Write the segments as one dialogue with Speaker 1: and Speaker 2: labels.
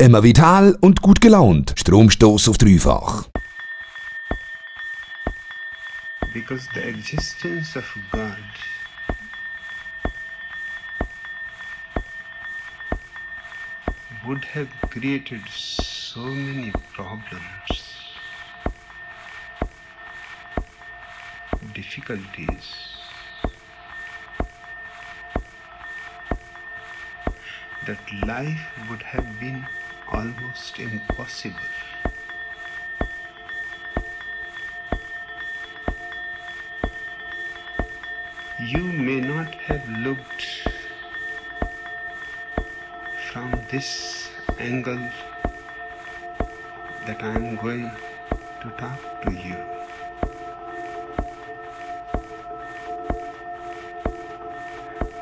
Speaker 1: Immer vital und gut gelaunt. Stromstoß auf dreifach.
Speaker 2: Because the existence of God would have created so many problems, difficulties. That life would have been almost impossible. You may not have looked from this angle that I am going to talk to you.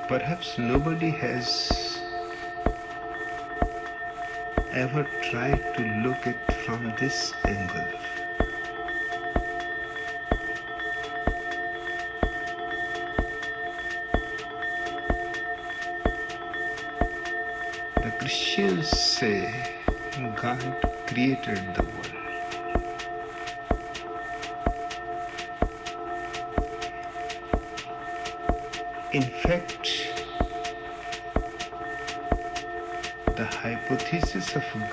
Speaker 2: Perhaps nobody has ever tried to look it from this angle. The Christians say God created the world. Of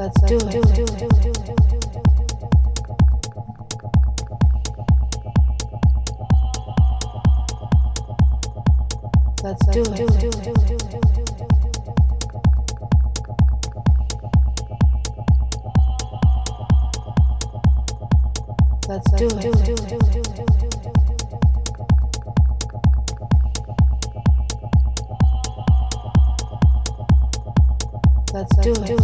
Speaker 3: let's do it. Let's do Let's do Let's do.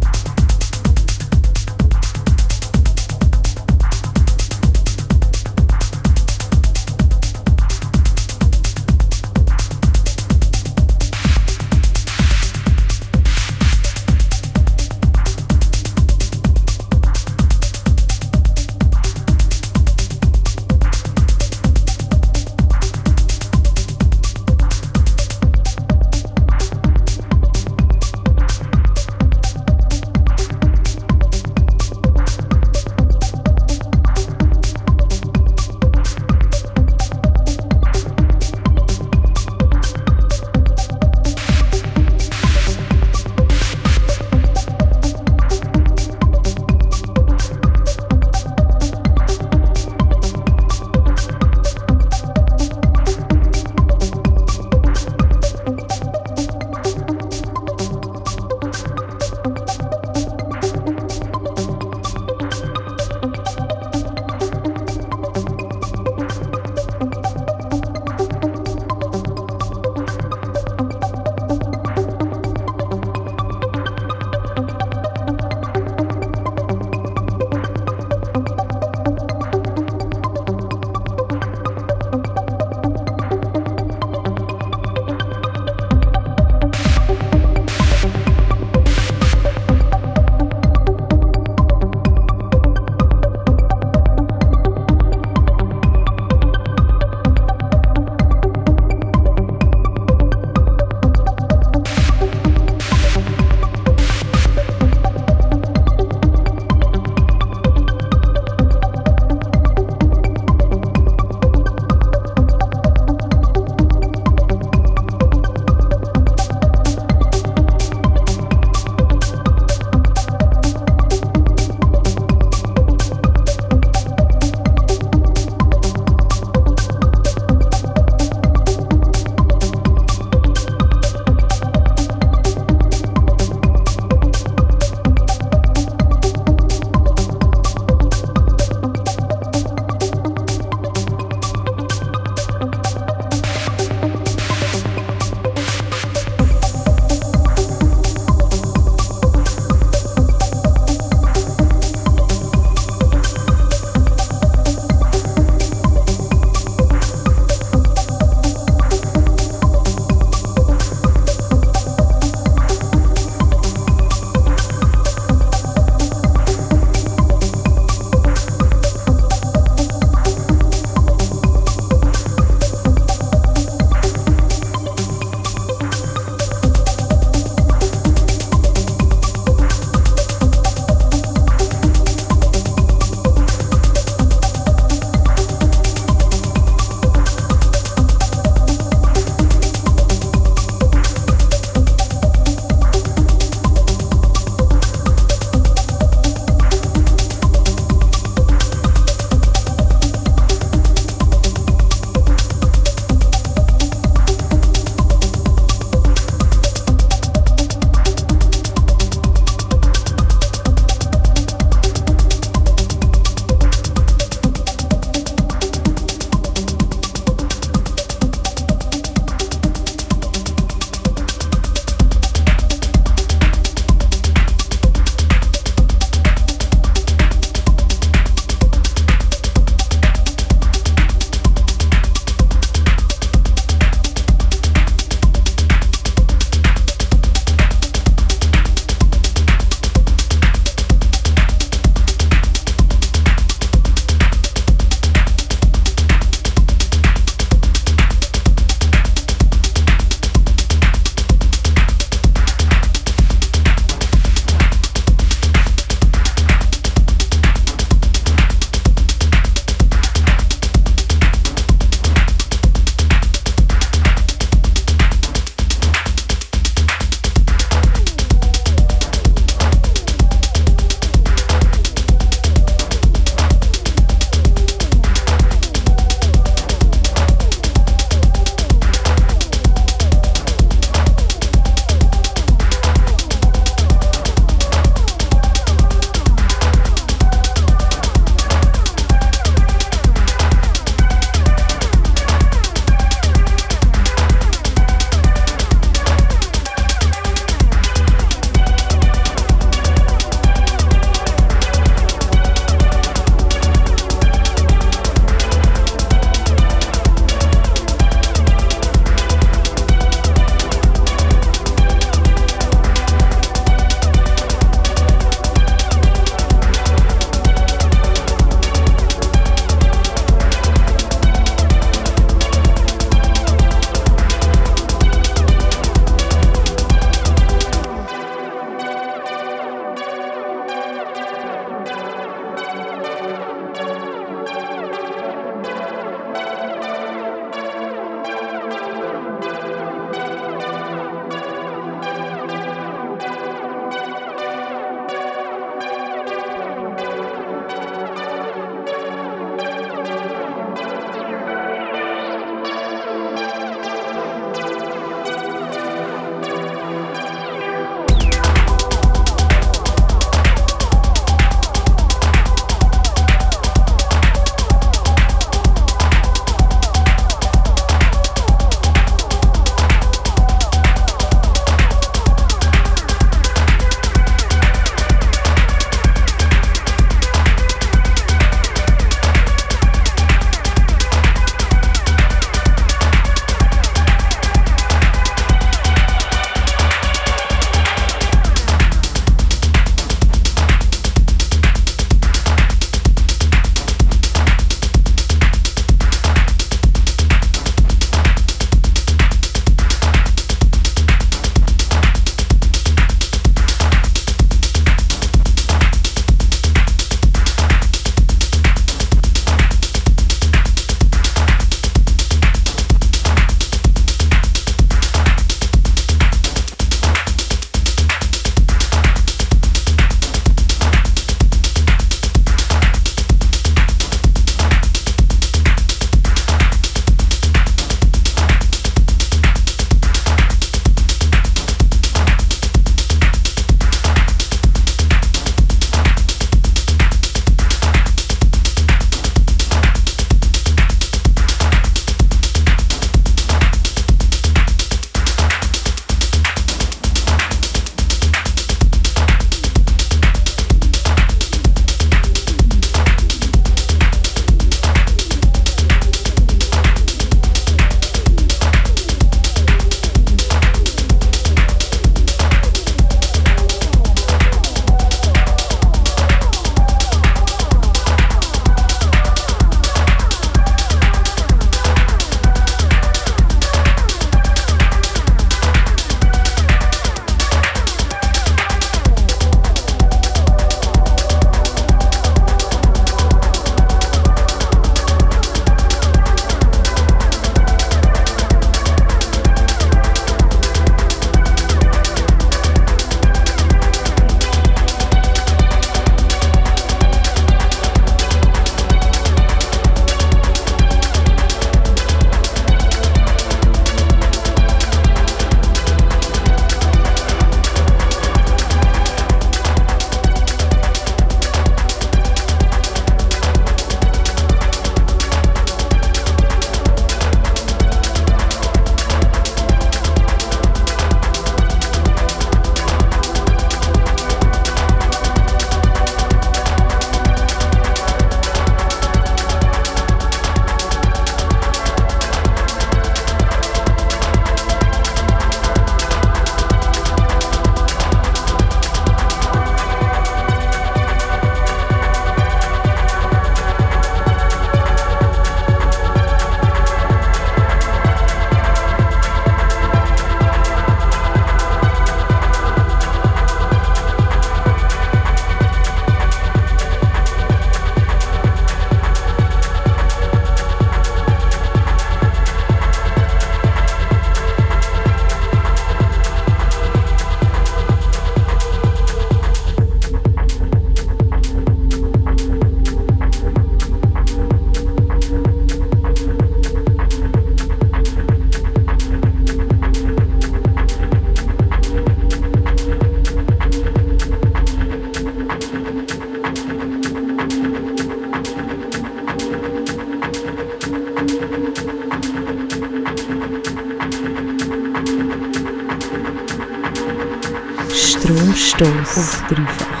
Speaker 4: doce. Ovo